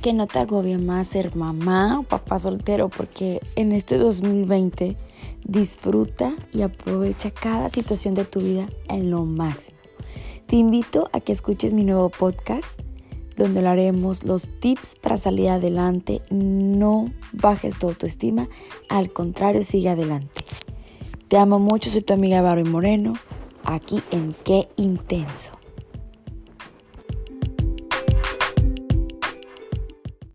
que no te agobie más ser mamá o papá soltero porque en este 2020 disfruta y aprovecha cada situación de tu vida en lo máximo. Te invito a que escuches mi nuevo podcast donde haremos los tips para salir adelante. No bajes tu autoestima, al contrario, sigue adelante. Te amo mucho, soy tu amiga Baro Moreno, aquí en Qué Intenso.